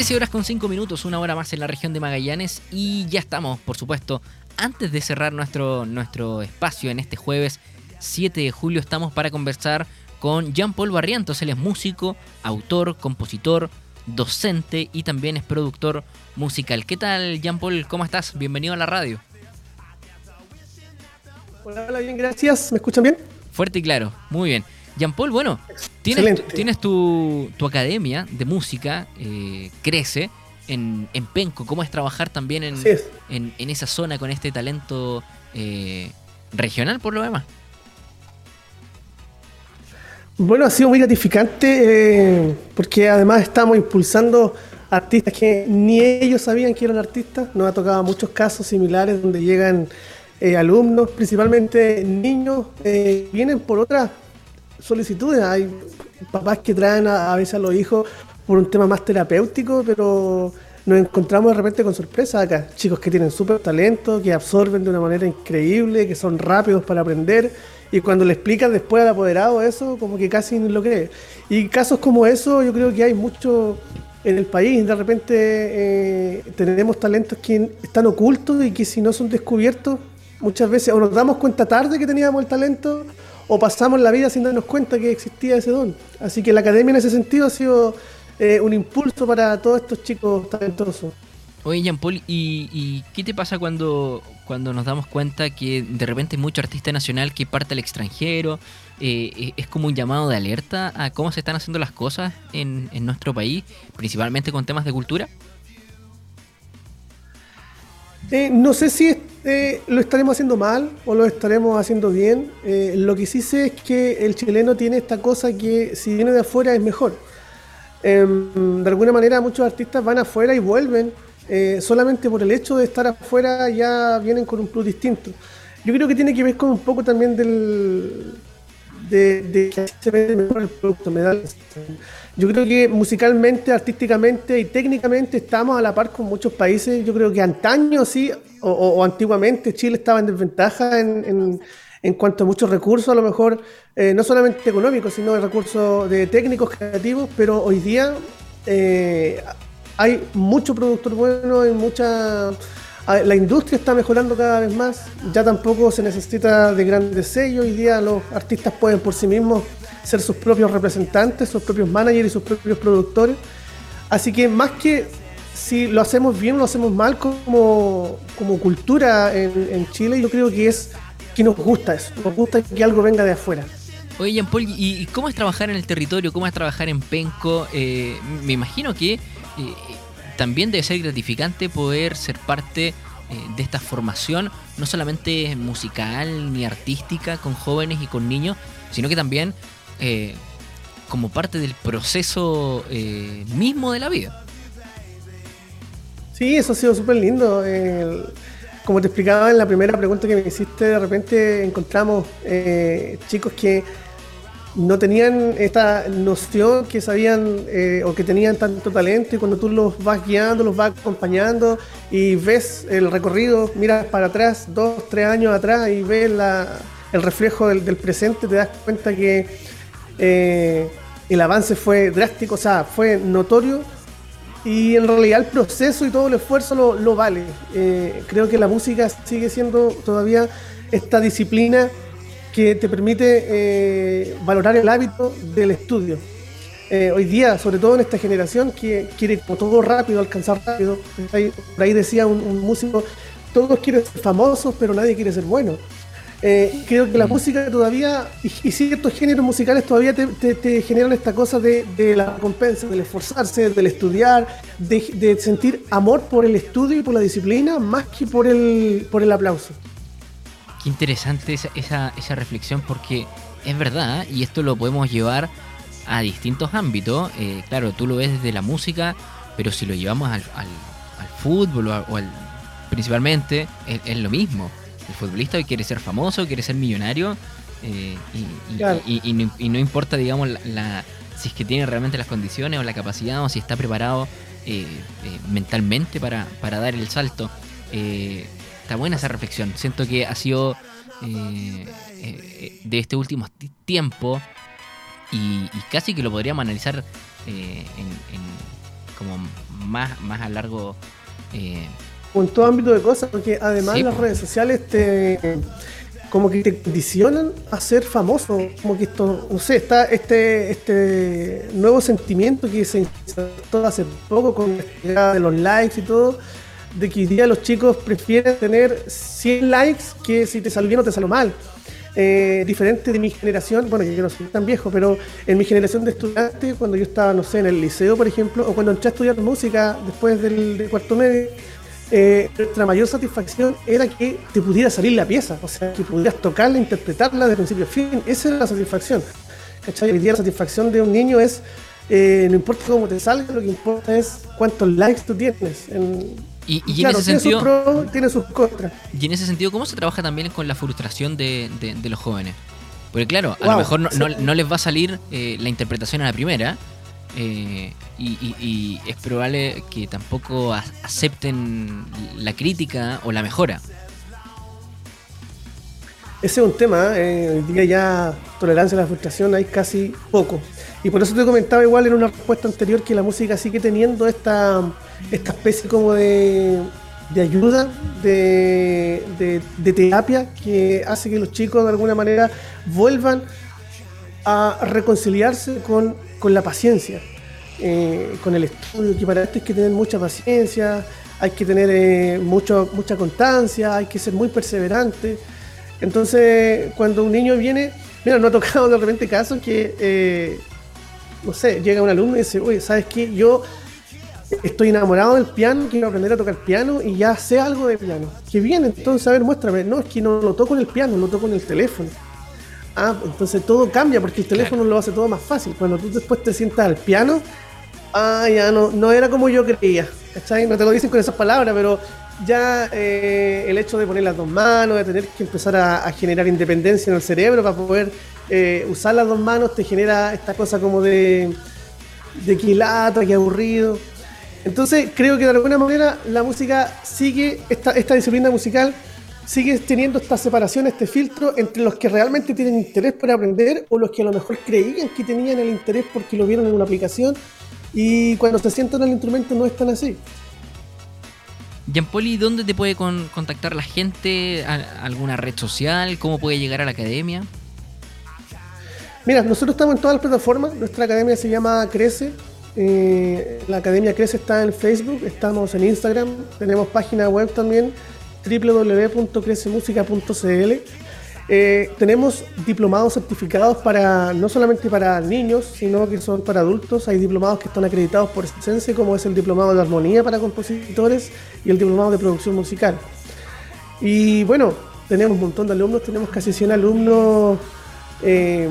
13 horas con 5 minutos, una hora más en la región de Magallanes y ya estamos, por supuesto, antes de cerrar nuestro, nuestro espacio en este jueves 7 de julio, estamos para conversar con Jean-Paul Barrientos. Él es músico, autor, compositor, docente y también es productor musical. ¿Qué tal, Jean-Paul? ¿Cómo estás? Bienvenido a la radio. Hola, hola, bien, gracias. ¿Me escuchan bien? Fuerte y claro, muy bien. Jean Paul, bueno, tienes, tienes tu, academia de música, eh, crece en, Penco. ¿Cómo es trabajar también en, en, esa zona con este talento eh, regional por lo demás? Bueno, ha sido muy gratificante eh, porque además estamos impulsando artistas que ni ellos sabían que eran artistas. Nos ha tocado muchos casos similares donde llegan alumnos, principalmente niños, vienen por otras solicitudes. Hay papás que traen a, veces a los hijos por un tema más terapéutico, pero nos encontramos de repente con sorpresa acá. Chicos que tienen súper talento, que absorben de una manera increíble, que son rápidos para aprender. Y cuando le explican después al apoderado eso, como que casi no lo cree. Y casos como eso, yo creo que hay mucho en el país. De repente eh, tenemos talentos que están ocultos y que si no son descubiertos, muchas veces o nos damos cuenta tarde que teníamos el talento o pasamos la vida sin darnos cuenta que existía ese don. Así que la academia en ese sentido ha sido eh, un impulso para todos estos chicos talentosos. Oye, Jean Paul, ¿y, qué te pasa cuando, cuando nos damos cuenta que de repente hay mucho artista nacional que parte al extranjero? Eh, eh, ¿Es como un llamado de alerta a cómo se están haciendo las cosas en, en nuestro país, principalmente con temas de cultura? No sé si eh, lo estaremos haciendo mal o lo estaremos haciendo bien. Eh, lo que sí sé es que el chileno tiene esta cosa que si viene de afuera es mejor. Em, de alguna manera muchos artistas van afuera y vuelven. Eh, solamente por el hecho de estar afuera ya vienen con un plus distinto. Yo creo que tiene que ver con un poco también del, de, que se vende mejor el producto. Yo creo que musicalmente, artísticamente y técnicamente estamos a la par con muchos países. Yo creo que antaño sí, o, antiguamente Chile estaba en desventaja en, en, cuanto a muchos recursos, a lo mejor eh, no solamente económicos, sino de recursos de técnicos creativos, pero hoy día eh, hay mucho productor bueno, hay mucha la industria está mejorando cada vez más, ya tampoco se necesita de grandes sellos, hoy día los artistas pueden por sí mismos ser sus propios representantes, sus propios managers y sus propios productores. Así que más que si lo hacemos bien o lo hacemos mal como, como cultura en, Chile, yo creo que es que nos gusta eso, nos gusta que algo venga de afuera. Oye, Jean Paul, ¿y cómo es trabajar en el territorio? ¿Cómo es trabajar en Penco? Eh, me imagino que eh, también debe ser gratificante poder ser parte eh, de esta formación, no solamente musical ni artística con jóvenes y con niños, sino que también eh, como parte del proceso eh, mismo de la vida. Sí, eso ha sido súper lindo. como te explicaba en la primera pregunta que me hiciste, de repente encontramos chicos que no tenían esta noción que sabían eh, o que tenían tanto talento y cuando tú los vas guiando, los vas acompañando y ves el recorrido, miras para atrás, dos, tres años atrás y ves el reflejo del, presente, te das cuenta que eh, el avance fue drástico, o sea, fue notorio y en realidad el proceso y todo el esfuerzo lo, vale. Eh, creo que la música sigue siendo todavía esta disciplina que te permite eh, valorar el hábito del estudio. Eh, hoy día, sobre todo en esta generación que quiere todo rápido, alcanzar rápido, por ahí decía un, músico, todos quieren ser famosos, pero nadie quiere ser bueno. Eh, creo que la música todavía, y, ciertos géneros musicales todavía te, generan esta cosa de, la recompensa, del esforzarse, del estudiar, de, de, sentir amor por el estudio y por la disciplina, más que por el, por el aplauso. Qué interesante esa, esa, reflexión porque es verdad, y esto lo podemos llevar a distintos ámbitos. Eh, claro, tú lo ves desde la música, pero si lo llevamos al, al, fútbol o, al, principalmente, es, lo mismo. El futbolista quiere ser famoso, quiere ser millonario, eh, y, no, importa, digamos, la, si es que tiene realmente las condiciones o la capacidad o si está preparado eh, mentalmente para, para, dar el salto está buena esa reflexión. Siento que ha sido eh, eh, de este último tiempo y, casi que lo podríamos analizar eh, en, como más, más a largo... En todo ámbito de cosas, porque además las redes sociales te como que te condicionan a ser famoso, como que esto, no sé, está este, este nuevo sentimiento que se insertó hace poco con la de los likes y todo, de que hoy día los chicos prefieren tener 100 likes que si te salió bien o te salió mal. Eh, diferente de mi generación, bueno, yo no soy tan viejo, pero en mi generación de estudiantes, cuando yo estaba, no sé, en el liceo, por ejemplo, o cuando entré a estudiar música después del, cuarto medio, eh, nuestra mayor satisfacción era que te pudiera salir la pieza, o sea, que pudieras tocarla, interpretarla de principio a fin. Esa era la satisfacción. ¿Cachai? Hoy día la satisfacción de un niño es, eh, no importa cómo te salga, lo que importa es cuántos likes tú tienes. Y, en ese sentido. tiene sus contras. Y en ese sentido, ¿cómo se trabaja también con la frustración de, los jóvenes? Porque claro, a lo mejor no, les va a salir eh, la interpretación a la primera, eh, y, es probable que tampoco acepten la crítica o la mejora. Ese es un tema, eh, hoy día ya tolerancia a la frustración hay casi poco. Y por eso te comentaba igual en una respuesta anterior que la música sigue teniendo esta, esta especie como de, de ayuda, de, de, terapia, que hace que los chicos de alguna manera vuelvan a reconciliarse con con la paciencia, eh, con el estudio, que para esto hay que tener mucha paciencia, hay que tener eh, mucho, mucha constancia, hay que ser muy perseverante. Entonces, cuando un niño viene, mira, no ha tocado de repente casos que, eh, no sé, llega un alumno y dice, oye, ¿sabes qué? Yo estoy enamorado del piano, quiero aprender a tocar piano y ya sé algo de piano. Que viene, entonces, a ver, muéstrame. No, es que no lo toco en el piano, lo toco en el teléfono. Ah, entonces todo cambia porque el teléfono lo hace todo más fácil. Cuando tú después te sientas al piano, ah, ya no, no era como yo creía. ¿cachai? No te lo dicen con esas palabras, pero ya eh, el hecho de poner las dos manos, de tener que empezar a, generar independencia en el cerebro para poder eh, usar las dos manos, te genera esta cosa como de, de que lata, que aburrido. Entonces creo que de alguna manera la música sigue, esta, esta disciplina musical sigues teniendo esta separación, este filtro entre los que realmente tienen interés por aprender o los que a lo mejor creían que tenían el interés porque lo vieron en una aplicación y cuando se sientan el instrumento no es tan así. Poli, ¿dónde te puede contactar la gente? ¿Alguna red social? ¿Cómo puede llegar a la academia? Mira, nosotros estamos en todas las plataformas. Nuestra academia se llama Crece. Eh, la academia Crece está en Facebook, estamos en Instagram, tenemos página web también www.crecemusica.cl. Eh, tenemos diplomados certificados para no solamente para niños, sino que son para adultos. Hay diplomados que están acreditados por Sense, como es el diplomado de armonía para compositores y el diplomado de producción musical. Y bueno, tenemos un montón de alumnos, tenemos casi 100 alumnos eh,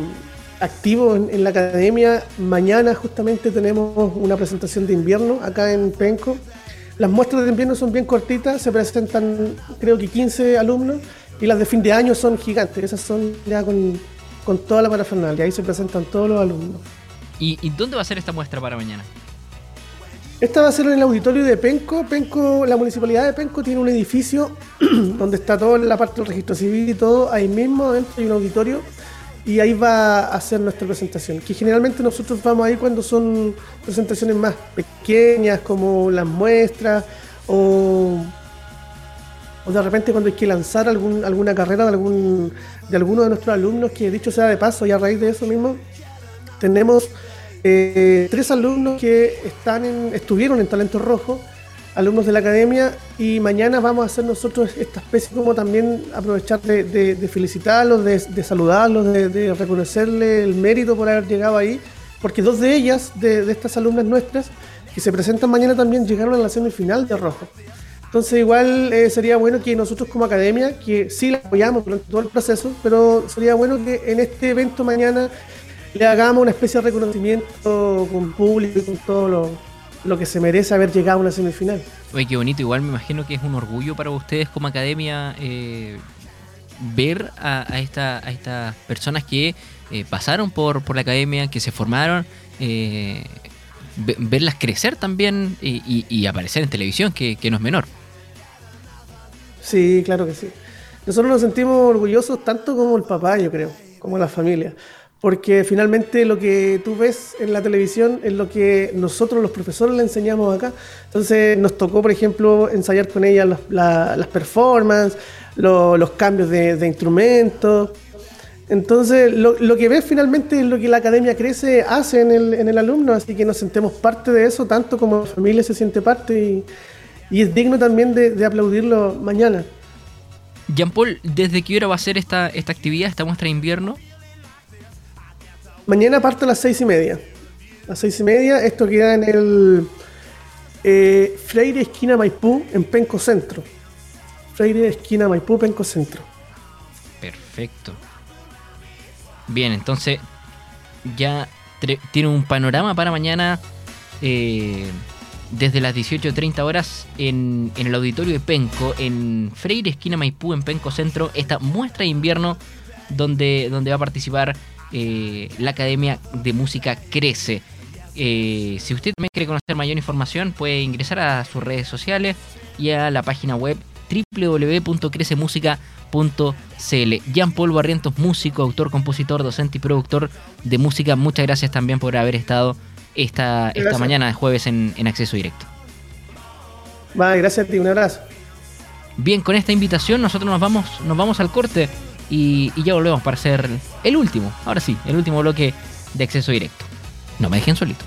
activos en, en, la academia. Mañana justamente tenemos una presentación de invierno acá en Penco las muestras de invierno son bien cortitas, se presentan creo que 15 alumnos y las de fin de año son gigantes, esas son ya con, toda la parafernalia, ahí se presentan todos los alumnos. ¿Y, dónde va a ser esta muestra para mañana? Esta va a ser en el auditorio de Penco. Penco, la municipalidad de Penco tiene un edificio donde está toda la parte del registro civil y todo. Ahí mismo dentro hay un auditorio y ahí va a hacer nuestra presentación. Que generalmente nosotros vamos ahí cuando son presentaciones más pequeñas, como las muestras, o, de repente cuando hay que lanzar algún, alguna carrera de, de alguno de nuestros alumnos, que dicho sea de paso, y a raíz de eso mismo, tenemos eh, tres alumnos que están en, estuvieron en Talento Rojo alumnos de la academia y mañana vamos a hacer nosotros esta especie como también aprovechar de, felicitarlos, de, saludarlos, de, reconocerle el mérito por haber llegado ahí, porque dos de ellas, de, estas alumnas nuestras, que se presentan mañana también llegaron a la semifinal de Rojo. Entonces igual eh, sería bueno que nosotros como academia, que sí la apoyamos durante todo el proceso, pero sería bueno que en este evento mañana le hagamos una especie de reconocimiento con público y con todos los lo que se merece haber llegado a una semifinal. Oye, qué bonito. Igual me imagino que es un orgullo para ustedes como academia eh, ver a, a, esta, a estas personas que eh, pasaron por, por la academia, que se formaron, eh, verlas crecer también y, aparecer en televisión, que no es menor. Sí, claro que sí. Nosotros nos sentimos orgullosos tanto como el papá, yo creo, como la familia porque finalmente lo que tú ves en la televisión es lo que nosotros los profesores le enseñamos acá. Entonces nos tocó, por ejemplo, ensayar con ella las performances, los cambios de, instrumentos. Entonces lo, que ves finalmente es lo que la academia crece hace en el, en el alumno, así que nos sentemos parte de eso, tanto como la familia se siente parte es digno también de, aplaudirlo mañana. Jean Paul, ¿desde qué hora va a ser esta, esta actividad, esta muestra de invierno? Mañana parte a las seis y media. A las seis y media, esto queda en el eh, Freire Esquina Maipú, en Penco Centro. Freire Esquina Maipú, Penco Centro. Perfecto. Bien, entonces ya tiene un panorama para mañana eh, desde las 18.30 horas en, el auditorio de Penco, en Freire Esquina Maipú, en Penco Centro, esta muestra de invierno donde, donde va a participar eh, la Academia de Música Crece. Eh, si usted también quiere conocer mayor información, puede ingresar a sus redes sociales y a la página web www.crecemusica.cl. Jean Paul Barrientos, músico, autor, compositor, docente y productor de música, muchas gracias también por haber estado esta, esta mañana de jueves en, Acceso Directo. gracias a ti, un abrazo. Bien, con esta invitación nosotros nos vamos, nos vamos al corte. Y, ya volvemos para hacer el último, ahora sí, el último bloque de acceso directo. No me dejen solito.